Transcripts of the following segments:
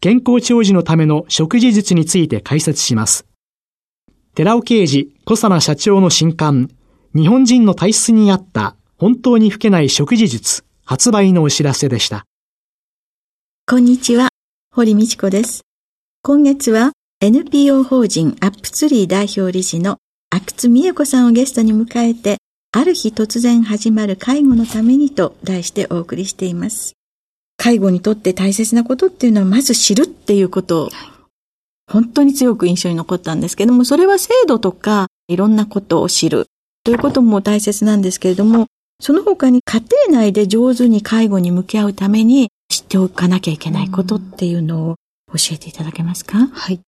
健康長寿のための食事術について解説します。寺尾啓治小佐奈社長の新刊、日本人の体質に合った本当に老けない食事術発売のお知らせでした。こんにちは、堀道子です。今月は NPO 法人アップツリー代表理事の阿久津美恵子さんをゲストに迎えて、ある日突然始まる介護のためにと題してお送りしています。介護にとって大切なことっていうのはまず知るっていうこと。を、本当に強く印象に残ったんですけども、それは制度とかいろんなことを知る。ということも大切なんですけれども、その他に家庭内で上手に介護に向き合うために知っておかなきゃいけないことっていうのを教えていただけますか？はい。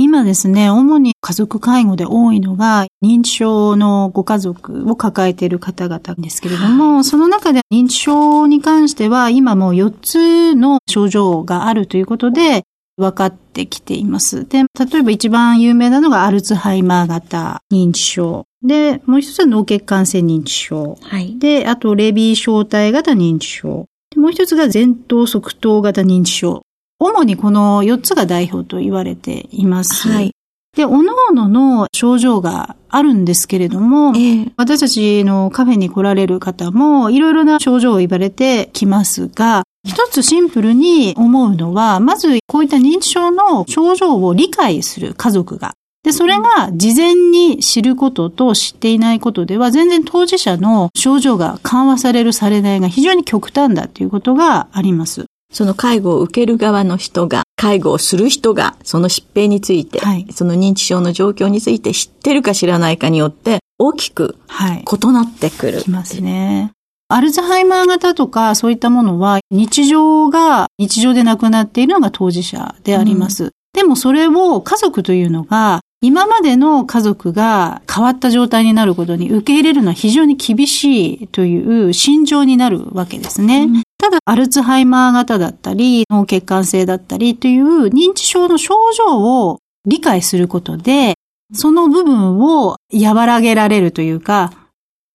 今ですね、主に家族介護で多いのが、認知症のご家族を抱えている方々ですけれども、はい、その中で認知症に関しては、今もう4つの症状があるということで、分かってきています。で、例えば一番有名なのがアルツハイマー型認知症。で、もう一つは脳血管性認知症。はい。で、あと、レビー小体型認知症。でもう一つが前頭側頭型認知症。主にこの4つが代表と言われています。はい。で、各々の症状があるんですけれども、えー、私たちのカフェに来られる方もいろいろな症状を言われてきますが、一つシンプルに思うのは、まずこういった認知症の症状を理解する家族がで、それが事前に知ることと知っていないことでは、全然当事者の症状が緩和されるされないが非常に極端だということがあります。その介護を受ける側の人が、介護をする人が、その疾病について、はい、その認知症の状況について知ってるか知らないかによって、大きく異なってくる。はい、きますね。アルツハイマー型とかそういったものは日常が日常で亡くなっているのが当事者であります。うん、でもそれを家族というのが今までの家族が変わった状態になることに受け入れるのは非常に厳しいという心情になるわけですね。うん、ただ、アルツハイマー型だったり、脳血管性だったりという認知症の症状を理解することで、その部分を和らげられるというか、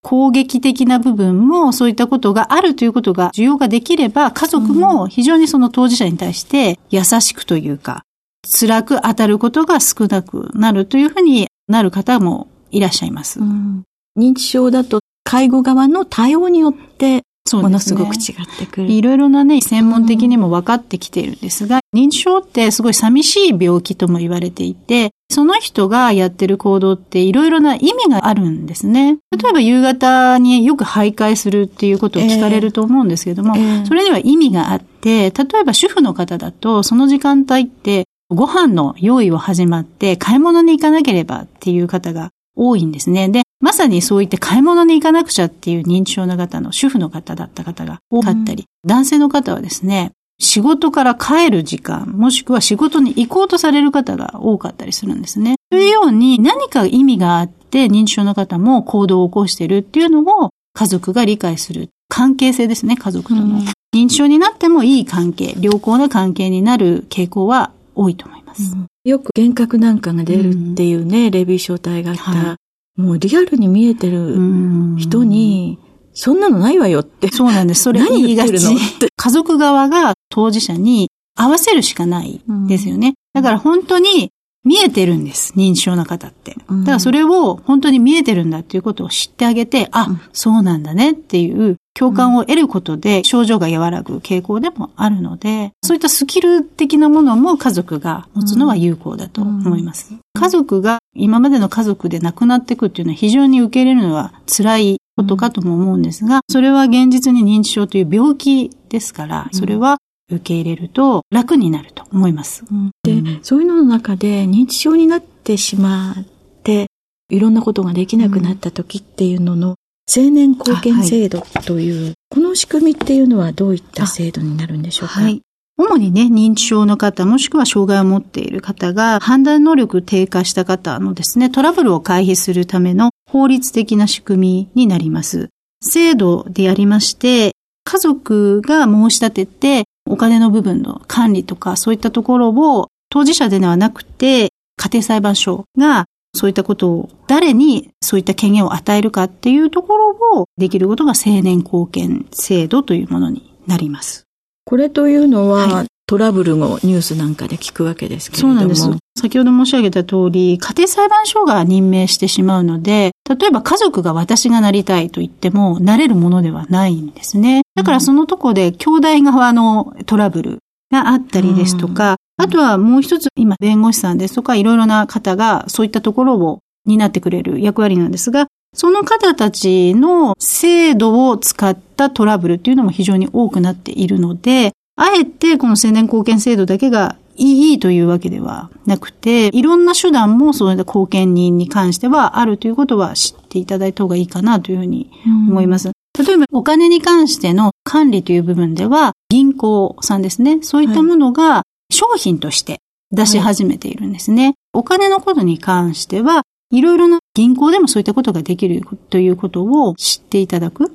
攻撃的な部分もそういったことがあるということが需要ができれば、家族も非常にその当事者に対して優しくというか、辛く当たることが少なくなるというふうになる方もいらっしゃいます。うん、認知症だと介護側の対応によってものすごく違ってくる。いろいろなね、専門的にも分かってきているんですが、認知症ってすごい寂しい病気とも言われていて、その人がやってる行動っていろいろな意味があるんですね。例えば夕方によく徘徊するっていうことを聞かれると思うんですけども、えー、それには意味があって、例えば主婦の方だと、その時間帯ってご飯の用意を始まって買い物に行かなければっていう方が多いんですね。で、まさにそう言って買い物に行かなくちゃっていう認知症の方の主婦の方だった方が多かったり、うん、男性の方はですね、仕事から帰る時間、もしくは仕事に行こうとされる方が多かったりするんですね。というように何か意味があって認知症の方も行動を起こしているっていうのを家族が理解する。関係性ですね、家族との。うん、認知症になってもいい関係、良好な関係になる傾向は多いと思います。うん、よく幻覚なんかが出るっていうね、うん、レビー小体があったら、はい、もうリアルに見えてる人に、そんなのないわよって。そうなんです。それ言いがち。家族側が当事者に合わせるしかないですよね。だから本当に見えてるんです。認知症の方って。だからそれを本当に見えてるんだっていうことを知ってあげて、あ、そうなんだねっていう共感を得ることで症状が和らぐ傾向でもあるので、そういったスキル的なものも家族が持つのは有効だと思います。家族が今までの家族で亡くなっていくっていうのは非常に受け入れるのは辛いことかとも思うんですが、それは現実に認知症という病気ですから、それは受け入れると楽になると思います。で、そういうのの中で認知症になってしまって、いろんなことができなくなった時っていうのの青年貢献制度という、はい、この仕組みっていうのはどういった制度になるんでしょうか？はい。主にね、認知症の方、もしくは障害を持っている方が、判断能力低下した方のですね、トラブルを回避するための法律的な仕組みになります。制度でありまして、家族が申し立てて、お金の部分の管理とか、そういったところを、当事者ではなくて、家庭裁判所がそういったことを誰にそういった権限を与えるかっていうところをできることが青年貢献制度というものになります。これというのは、はい、トラブルをニュースなんかで聞くわけですけれども。そうなんです。先ほど申し上げた通り、家庭裁判所が任命してしまうので、例えば家族が私がなりたいと言っても、なれるものではないんですね。だからそのとこで、兄弟側のトラブルがあったりですとか、あとはもう一つ、今、弁護士さんですとか、いろいろな方が、そういったところを担ってくれる役割なんですが、その方たちの制度を使ったトラブルっていうのも非常に多くなっているので、あえてこの青年貢献制度だけがいいというわけではなくて、いろんな手段もそういった貢献人に関してはあるということは知っていただいた方がいいかなというふうに思います。例えばお金に関しての管理という部分では銀行さんですね。そういったものが商品として出し始めているんですね。はい、お金のことに関しては、いろいろな銀行でもそういったことができるということを知っていただく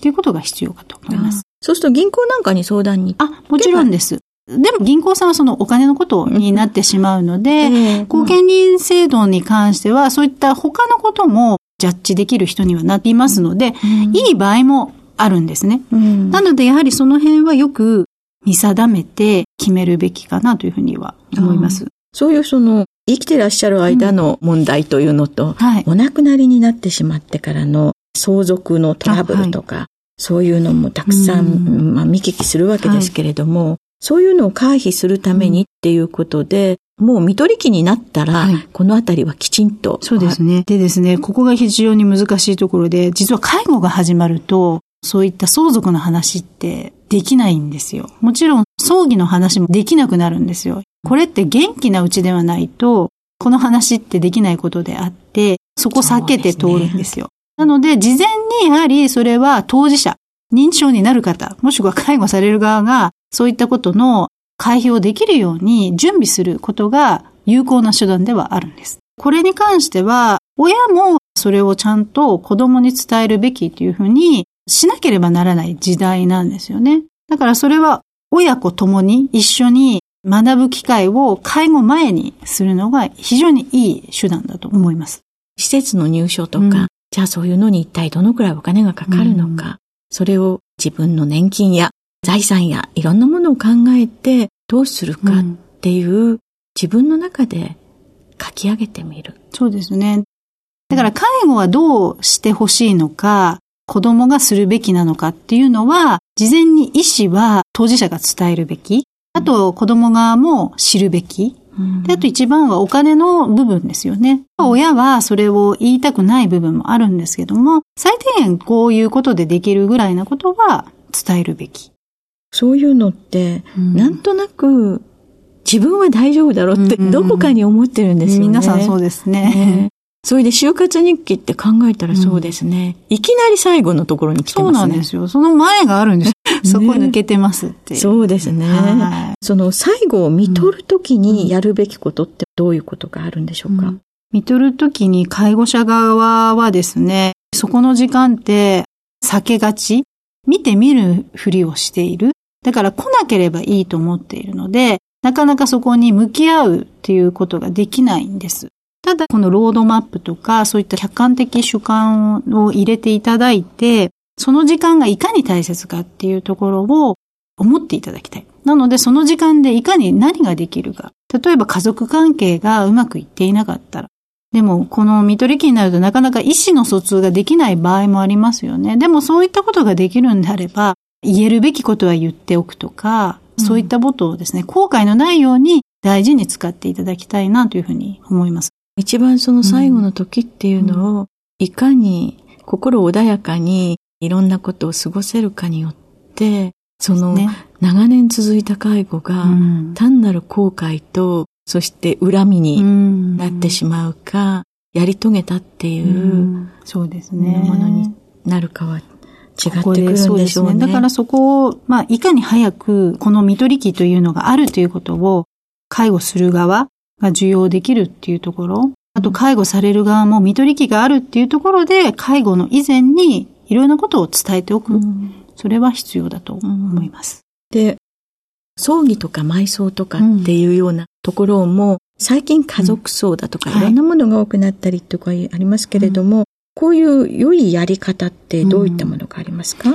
ということが必要かと思います。そうすると銀行なんかに相談にあ、もちろんです。でも銀行さんはそのお金のことになってしまうので、えー、貢献人制度に関してはそういった他のこともジャッジできる人にはなっていますので、うん、いい場合もあるんですね。うん、なのでやはりその辺はよく見定めて決めるべきかなというふうには思います。そういうその生きてらっしゃる間の問題というのと、うんはい、お亡くなりになってしまってからの相続のトラブルとか、はい、そういうのもたくさん、ん。まあ、見聞きするわけですけれども、はい、そういうのを回避するためにっていうことで、もう見取り機になったら、はい、このあたりはきちんと。そうですね。でですね、ここが非常に難しいところで、実は介護が始まると、そういった相続の話ってできないんですよ。もちろん葬儀の話もできなくなるんですよ。これって元気なうちではないと、この話ってできないことであって、そこ避けて通るんですよ。すね、なので、事前にやはりそれは当事者、認知症になる方、もしくは介護される側が、そういったことの回避をできるように準備することが有効な手段ではあるんです。これに関しては、親もそれをちゃんと子供に伝えるべきというふうにしなければならない時代なんですよね。だからそれは親子ともに一緒に学ぶ機会を介護前にするのが非常にいい手段だと思います。施設の入所とか、うん、じゃあそういうのに一体どのくらいお金がかかるのか、うん、それを自分の年金や財産やいろんなものを考えてどうするかっていう、うん、自分の中で書き上げてみる。そうですね。だから介護はどうしてほしいのか、子供がするべきなのかっていうのは、事前に医師は当事者が伝えるべき。あと子供側も知るべき。であと一番はお金の部分ですよね。親はそれを言いたくない部分もあるんですけども、最低限こういうことでできるぐらいなことは伝えるべき。そういうのって、なんとなく自分は大丈夫だろうってどこかに思ってるんですよね。皆さんそうですね。それで就活日記って考えたらそうですね。うん、いきなり最後のところに来てますね。そうなんですよ。その前があるんです。そこ抜けてますってね、そうですね。はい、その最後を見とるときにやるべきことってどういうことがあるんでしょうか、うん、見とるときに介護者側はですね、そこの時間って避けがち？見て見るふりをしている？だから来なければいいと思っているので、なかなかそこに向き合うっていうことができないんです。ただ、このロードマップとか、そういった客観的主観を入れていただいて、その時間がいかに大切かっていうところを思っていただきたい。なので、その時間でいかに何ができるか。例えば家族関係がうまくいっていなかったら、でも、この見取り機になるとなかなか意思の疎通ができない場合もありますよね。でもそういったことができるんであれば、言えるべきことは言っておくとか、そういったことをですね、後悔のないように大事に使っていただきたいなというふうに思います。一番その最後の時っていうのを、いかに心穏やかにいろんなことを過ごせるかによって、その長年続いた介護が単なる後悔とそして恨みになってしまうか、やり遂げたっていう、そうですね。ものになるかは違ってくるんでしょうね。うねだからそこを、まあ、いかに早くこの見取り機というのがあるということを介護する側が受容できるっていうところ、あと介護される側も見取り機があるっていうところで介護の以前にいろんなことを伝えておく。うん、それは必要だと思います。で、葬儀とか埋葬とかっていうようなところも、最近家族葬だとかいろんなものが多くなったりとかありますけれども、こういう良いやり方ってどういったものがありますか、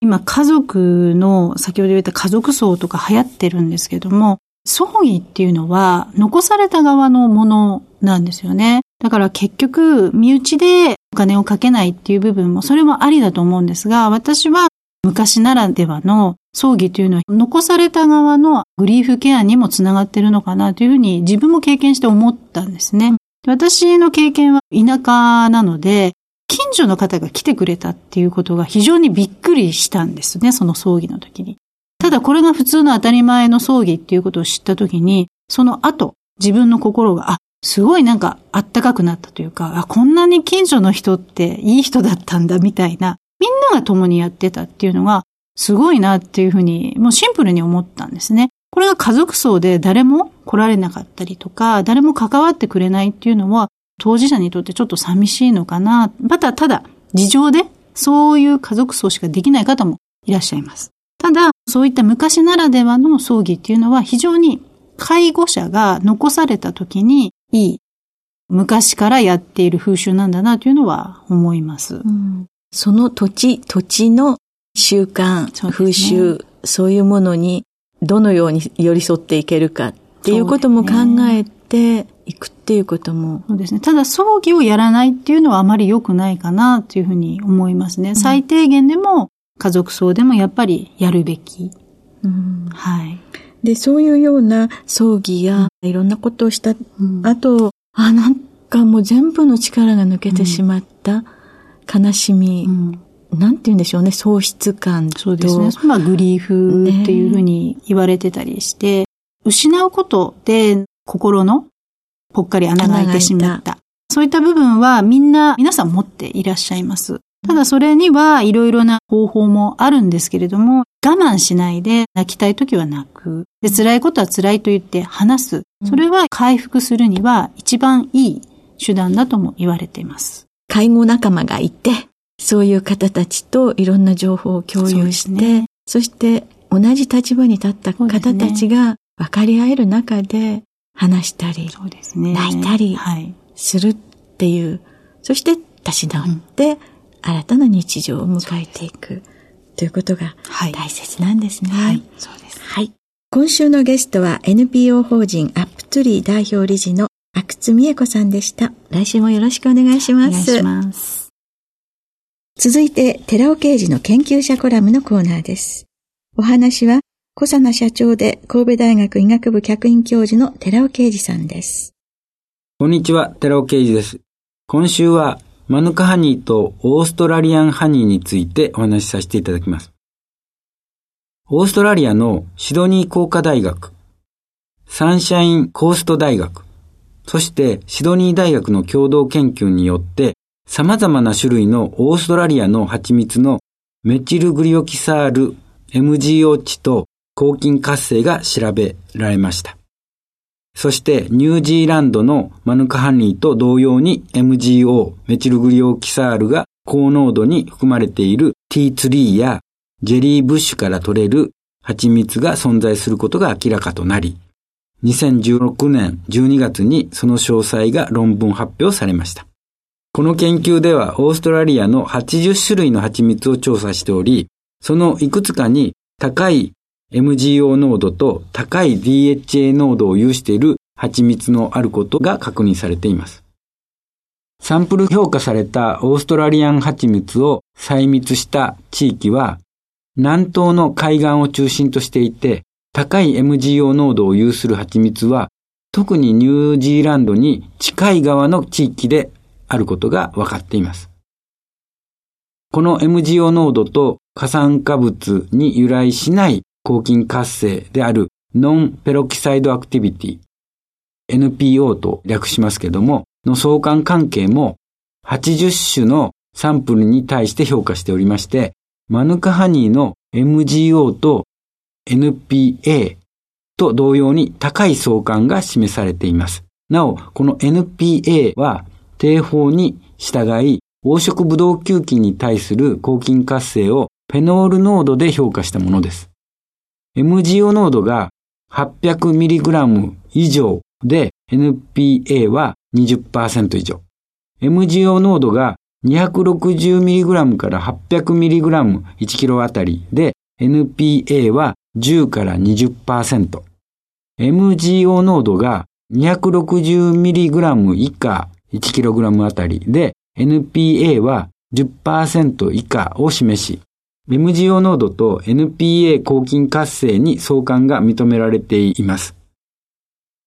今、家族の、先ほど言った家族葬とか流行ってるんですけども、葬儀っていうのは残された側のものなんですよね。だから結局、身内でお金をかけないっていう部分も、それもありだと思うんですが、私は昔ならではの葬儀というのは残された側のグリーフケアにもつながってるのかなというふうに自分も経験して思ったんですね。私の経験は田舎なので、近所の方が来てくれたっていうことが非常にびっくりしたんですね、その葬儀の時に。ただこれが普通の当たり前の葬儀っていうことを知った時に、その後、自分の心が、あ、すごいなんかあったかくなったというか、あ、こんなに近所の人っていい人だったんだみたいな、みんなが共にやってたっていうのが、すごいなっていうふうに、もうシンプルに思ったんですね。これが家族層で誰も来られなかったりとか、誰も関わってくれないっていうのは、当事者にとってちょっと寂しいのかな。また、ただ、事情で、そういう家族層しかできない方もいらっしゃいます。ただ、そういった昔ならではの葬儀っていうのは非常に介護者が残された時にいい、昔からやっている風習なんだなというのは思います。うん、その土地、土地の習慣、ね、風習、そういうものにどのように寄り添っていけるかっていうことも考えていくっていうことも。そうですね。ただ葬儀をやらないっていうのはあまり良くないかなというふうに思いますね。うん、最低限でも家族葬でもやっぱりやるべき。うん、はい。で、そういうような葬儀やいろんなことをした、うん、あと、あ、なんかもう全部の力が抜けてしまった悲しみ、うんなんて言うんでしょうね、喪失感そうですね。まあ、グリーフっていうふうに言われてたりして、ね、失うことで心のぽっかり穴が開いてしまった。そういった部分はみんな、皆さん持っていらっしゃいます。ただそれにはいろいろな方法もあるんですけれども、我慢しないで泣きたい時は泣く。で、辛いことは辛いと言って話す。それは回復するには一番いい手段だとも言われています。介護仲間がいて、そういう方たちといろんな情報を共有して、ね、そして同じ立場に立った方たちが分かり合える中で話したり、そうですね、泣いたりするっていう、そして立ち直って新たな日常を迎えていくということが大切なんですね。はい、そうです。はい。今週のゲストは NPO 法人アップツリー代表理事の阿久津美恵子さんでした。来週もよろしくお願いします。お願いします。続いて、寺尾刑事の研究者コラムのコーナーです。お話は、小佐奈社長で神戸大学医学部客員教授の寺尾啓二さんです。こんにちは、寺尾啓二です。今週は、マヌカハニーとオーストラリアンハニーについてお話しさせていただきます。オーストラリアのシドニー工科大学、サンシャインコースト大学、そしてシドニー大学の共同研究によって様々な種類のオーストラリアの蜂蜜のメチルグリオキサール MGO 値と抗菌活性が調べられました。そしてニュージーランドのマヌカハニーと同様に MGO メチルグリオキサールが高濃度に含まれている T3 やジェリーブッシュから取れる蜂蜜が存在することが明らかとなり、2016年12月にその詳細が論文発表されました。この研究ではオーストラリアの80種類の蜂蜜を調査しており、そのいくつかに高い MGO 濃度と高い DHA 濃度を有している蜂蜜のあることが確認されています。サンプル評価されたオーストラリアン蜂蜜を採蜜した地域は、南東の海岸を中心としていて、高い MGO 濃度を有する蜂蜜は、特にニュージーランドに近い側の地域であることが分かっています。この MGO 濃度と過酸化物に由来しない抗菌活性であるノンペロキサイドアクティビティ、NPO と略しますけども、の相関関係も80種のサンプルに対して評価しておりまして、マヌカハニーの MGO と NPA と同様に高い相関が示されています。なお、この NPA は定法に従い、黄色ブドウ球菌に対する抗菌活性をフェノール濃度で評価したものです。MGO 濃度が 800mg 以上で NPA は20%以上。MGO 濃度が 260mg から 800mg1kg あたりで NPA は10から20%。MGO 濃度が 260mg 以下 1kg あたりで NPA は10%以下を示し、MGO 濃度と NPA 抗菌活性に相関が認められています。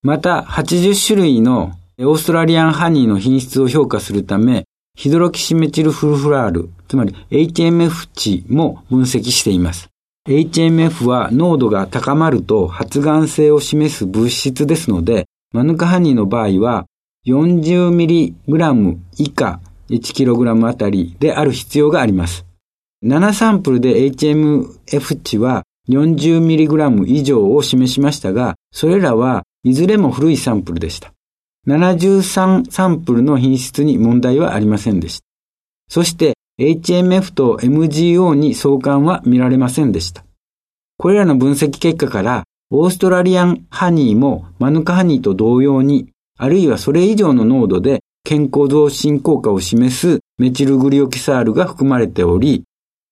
また、80種類のオーストラリアンハニーの品質を評価するため、ヒドロキシメチルフルフラール、つまり HMF 値も分析しています。HMF は濃度が高まると発がん性を示す物質ですので、マヌカハニーの場合は 40mg 以下 1kg あたりである必要があります。7サンプルで HMF 値は 40mg 以上を示しましたが、それらはいずれも古いサンプルでした。73サンプルの品質に問題はありませんでした。そして HMF と MGO に相関は見られませんでした。これらの分析結果から、オーストラリアンハニーもマヌカハニーと同様に、あるいはそれ以上の濃度で健康増進効果を示すメチルグリオキサールが含まれており、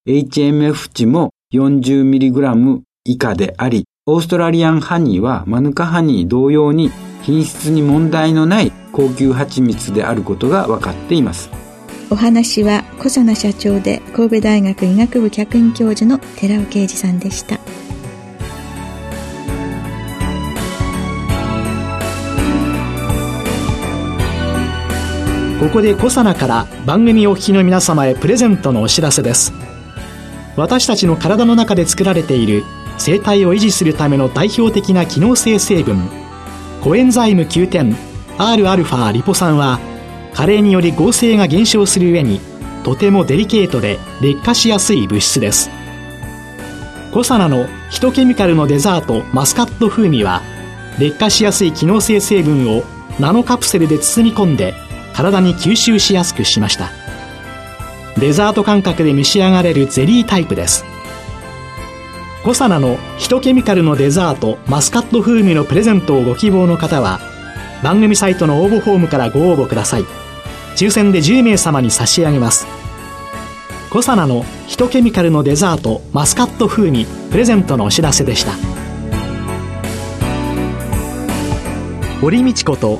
HMF 値も 40mg 以下であり、オーストラリアンハニーはマヌカハニー同様に品質に問題のない高級蜂蜜であることが分かっています。お話は小佐奈社長で神戸大学医学部客員教授の寺尾啓二さんでした。ここで小佐奈から番組お聞きの皆様へプレゼントのお知らせです。私たちの体の中で作られている生態を維持するための代表的な機能性成分コエンザイム9点 Rα リポ酸は加齢により合成が減少する上にとてもデリケートで劣化しやすい物質ですコサナのヒトケミカルのデザートマスカット風味は劣化しやすい機能性成分をナノカプセルで包み込んで体に吸収しやすくしました。デザート感覚で召し上がれるゼリータイプです。コサナのヒトケミカルのデザートマスカット風味のプレゼントをご希望の方は番組サイトの応募フォームからご応募ください。抽選で10名様に差し上げます。コサナのヒトケミカルのデザートマスカット風味プレゼントのお知らせでした。堀道子と